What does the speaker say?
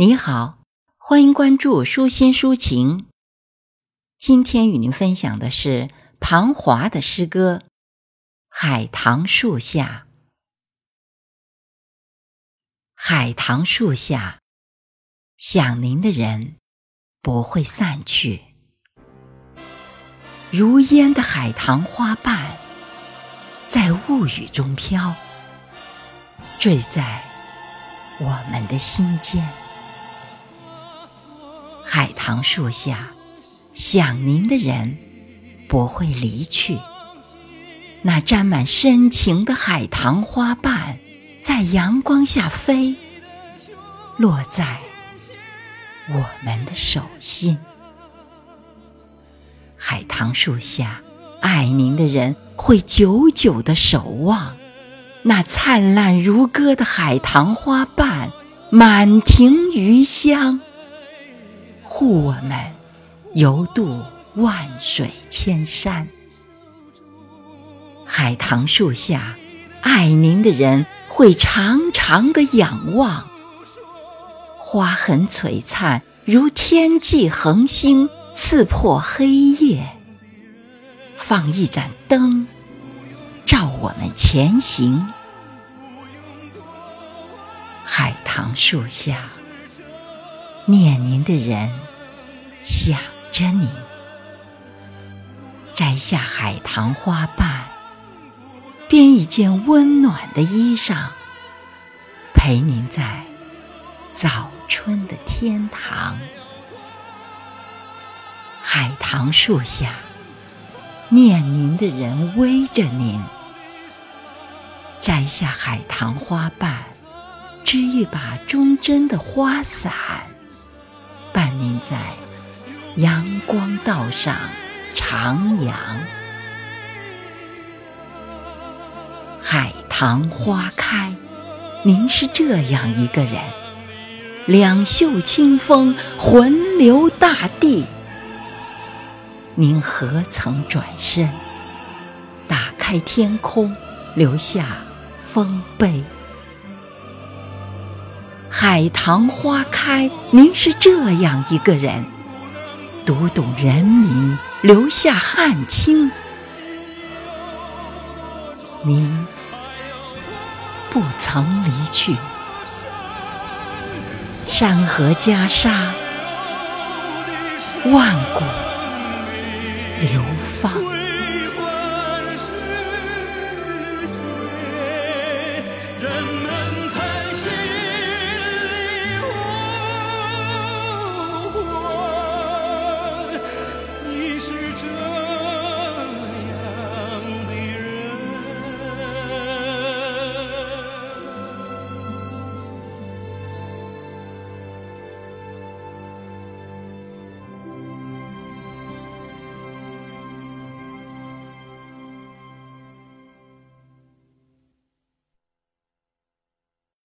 你好，欢迎关注舒心抒情。今天与您分享的是庞华的诗歌《海棠树下》。海棠树下，想您的人不会散去，如烟的海棠花瓣在雾雨中飘，坠在我们的心间。海棠树下，想您的人不会离去。那沾满深情的海棠花瓣，在阳光下飞，落在我们的手心。海棠树下，爱您的人会久久的守望。那灿烂如歌的海棠花瓣，满庭余香。护我们游渡万水千山，海棠树下，爱您的人会长长的仰望。花很璀璨，如天际恒星，刺破黑夜。放一盏灯，照我们前行。海棠树下。念您的人想着您，摘下海棠花瓣，编一件温暖的衣裳，陪您在早春的天堂。海棠树下，念您的人偎着您，摘下海棠花瓣，织一把忠贞的花伞。您在阳光道上徜徉，海棠花开，您是这样一个人，两袖清风，魂流大地。您何曾转身，打开天空，留下丰碑？海棠花开，您是这样一个人，读懂人民，留下汉卿。您不曾离去，山河袈裟，万古流芳。